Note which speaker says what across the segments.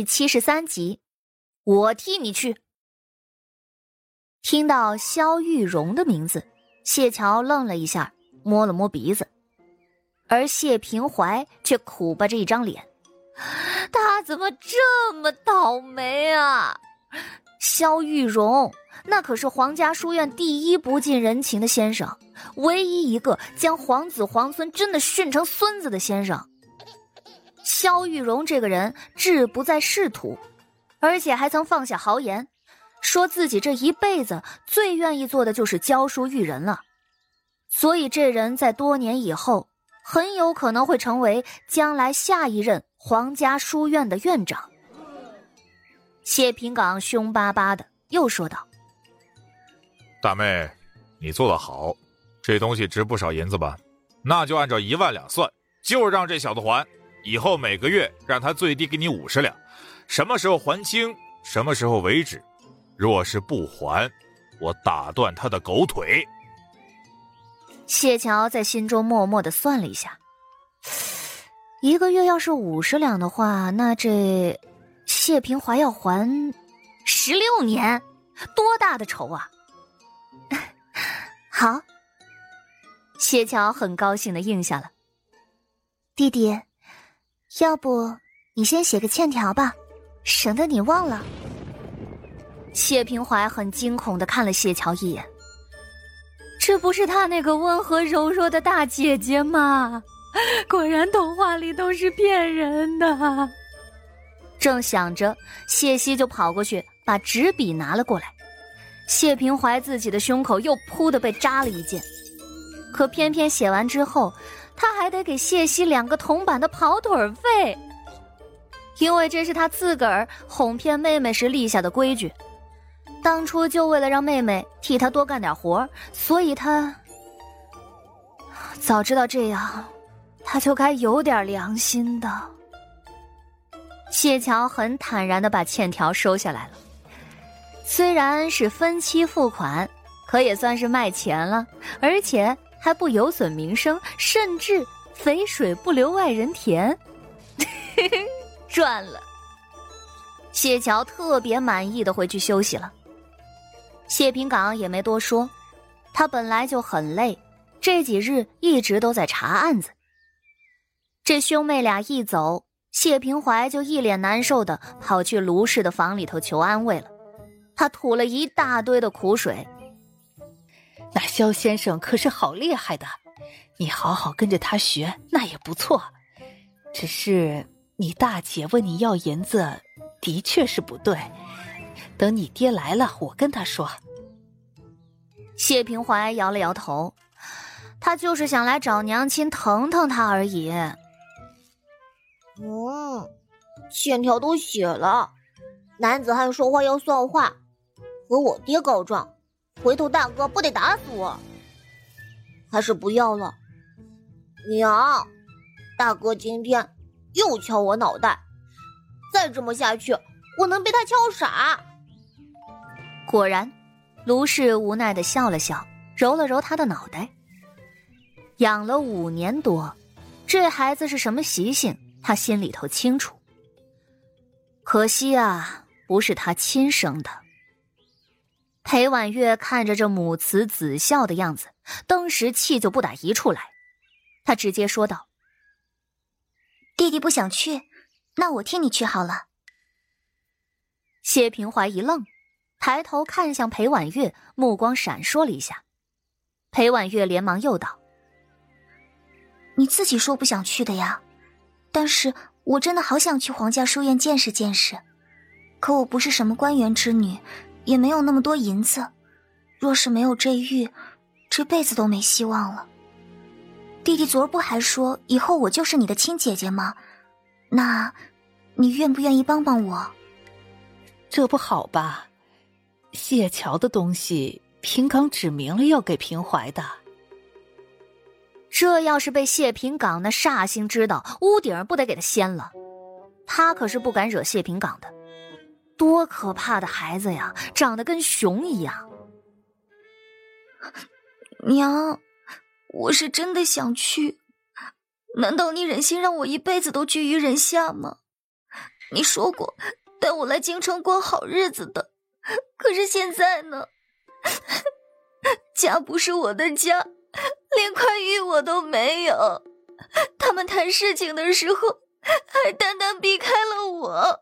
Speaker 1: 第七十三集，我替你去。听到萧玉荣的名字，谢桥愣了一下，摸了摸鼻子，而谢平怀却苦巴着一张脸，他怎么这么倒霉啊？萧玉荣，那可是皇家书院第一不近人情的先生，唯一一个将皇子皇孙真的训成孙子的先生。萧玉荣这个人志不在仕途，而且还曾放下豪言，说自己这一辈子最愿意做的就是教书育人了。所以这人在多年以后，很有可能会成为将来下一任皇家书院的院长。谢平岗凶巴巴的又说道：“
Speaker 2: 大妹，你做的好，这东西值不少银子吧？那就按照一万两算，就让这小子还。以后每个月让他最低给你五十两，什么时候还清，什么时候为止。若是不还，我打断他的狗腿。”
Speaker 1: 谢桥在心中默默的算了一下，一个月要是五十两的话，那这……谢平华要还十六年，多大的仇啊！好，谢桥很高兴的应下了。弟弟，要不你先写个欠条吧，省得你忘了。谢平怀很惊恐的看了谢桥一眼，这不是他那个温和柔弱的大姐姐吗？果然童话里都是骗人的。正想着，谢希就跑过去把纸笔拿了过来。谢平怀自己的胸口又噗的被扎了一剑，可偏偏写完之后，他还得给谢希两个铜板的跑腿费，因为这是他自个儿哄骗妹妹时立下的规矩。当初就为了让妹妹替他多干点活，所以他早知道这样，他就该有点良心的。谢桥很坦然的把欠条收下来了，虽然是分期付款，可也算是卖钱了，而且还不有损名声，甚至肥水不流外人田，赚了。谢桥特别满意的回去休息了。谢平岗也没多说，他本来就很累，这几日一直都在查案子。这兄妹俩一走。谢平怀就一脸难受的跑去卢氏的房里头求安慰了，他吐了一大堆的苦水。
Speaker 3: 那萧先生可是好厉害的，你好好跟着他学，那也不错。只是你大姐问你要银子，的确是不对。等你爹来了，我跟他说。
Speaker 1: 谢平怀摇了摇头，他就是想来找娘亲疼疼他而已。
Speaker 4: 嗯，欠条都写了，男子汉说话要算话，和我爹告状，回头大哥不得打死我？还是不要了。娘，大哥今天又敲我脑袋，再这么下去，我能被他敲傻。
Speaker 1: 果然，卢氏无奈的笑了笑，揉了揉他的脑袋。养了五年多，这孩子是什么习性？他心里头清楚，可惜啊，不是他亲生的。裴婉月看着这母慈子孝的样子，当时气就不打一处来。他直接说道：“
Speaker 5: 弟弟不想去，那我替你去好了。”
Speaker 1: 谢平怀一愣，抬头看向裴婉月，目光闪烁了一下。裴婉月连忙又道：“
Speaker 5: 你自己说不想去的呀。”但是我真的好想去皇家书院见识见识，可我不是什么官员之女，也没有那么多银子。若是没有这玉，这辈子都没希望了。弟弟昨儿不还说以后我就是你的亲姐姐吗？那，你愿不愿意帮帮我？
Speaker 3: 这不好吧？谢桥的东西，平岗指明了要给平怀的。
Speaker 1: 这要是被谢平岗那煞星知道，屋顶不得给他掀了？他可是不敢惹谢平岗的，多可怕的孩子呀，长得跟熊一样。
Speaker 5: 娘，我是真的想去，难道你忍心让我一辈子都居于人下吗？你说过带我来京城过好日子的，可是现在呢？家不是我的家，连块玉我都没有。他们谈事情的时候，还单单避开了我。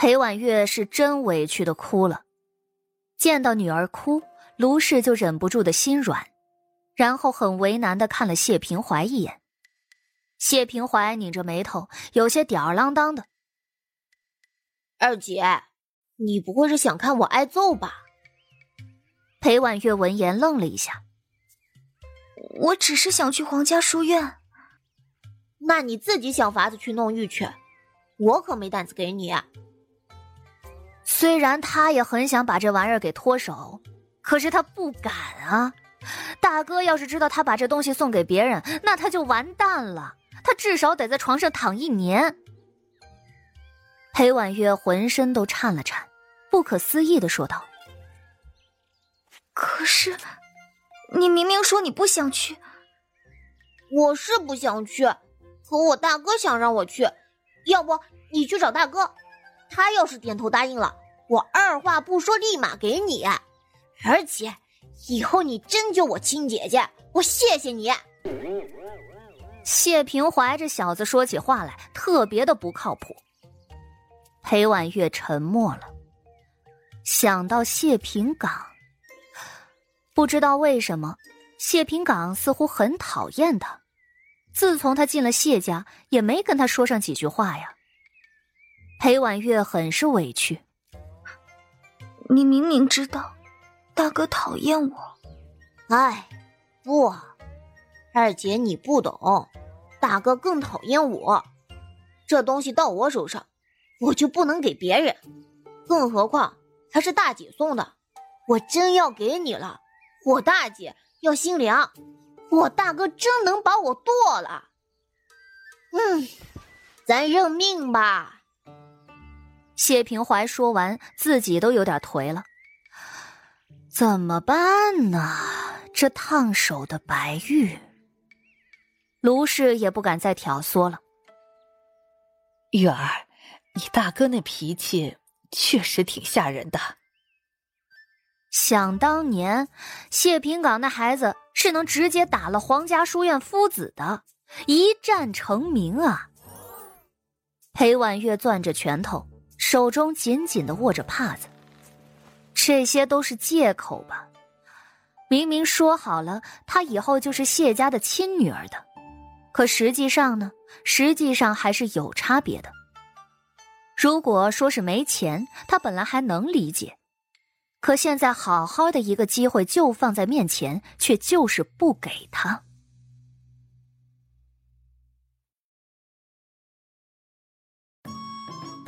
Speaker 1: 裴婉月是真委屈的哭了，见到女儿哭，卢氏就忍不住的心软，然后很为难的看了谢平怀一眼。谢平怀拧着眉头，有些吊儿郎当的：“
Speaker 4: 二姐，你不会是想看我挨揍吧？”
Speaker 1: 裴婉月闻言愣了一下：“
Speaker 5: 我只是想去皇家书院。”
Speaker 4: 那你自己想法子去弄玉去，我可没胆子给你。
Speaker 1: 虽然他也很想把这玩意儿给脱手，可是他不敢啊！大哥要是知道他把这东西送给别人，那他就完蛋了，他至少得在床上躺一年。裴婉月浑身都颤了颤，不可思议的说道：“
Speaker 5: 可是，你明明说你不想去。”
Speaker 4: 我是不想去。可我大哥想让我去，要不你去找大哥，他要是点头答应了，我二话不说立马给你。而且以后你真救我亲姐姐，我谢谢你。
Speaker 1: 谢平怀这小子说起话来特别的不靠谱。裴婉月沉默了，想到谢平岗，不知道为什么，谢平岗似乎很讨厌他。自从他进了谢家，也没跟他说上几句话呀。裴婉月很是委屈。
Speaker 5: 你明明知道，大哥讨厌我。
Speaker 4: 哎，不，二姐你不懂，大哥更讨厌我。这东西到我手上，我就不能给别人，更何况还是大姐送的。我真要给你了，我大姐要心凉。我大哥真能把我剁了，嗯，咱认命吧。
Speaker 1: 谢平怀说完，自己都有点颓了。怎么办呢？这烫手的白玉，卢氏也不敢再挑唆了。
Speaker 3: 玉儿，你大哥那脾气确实挺吓人的。
Speaker 1: 想当年，谢平岗那孩子是能直接打了皇家书院夫子的，一战成名啊！裴婉月攥着拳头，手中紧紧的握着帕子。这些都是借口吧？明明说好了，她以后就是谢家的亲女儿的，可实际上呢？实际上还是有差别的。如果说是没钱，他本来还能理解。可现在好好的一个机会就放在面前，却就是不给他。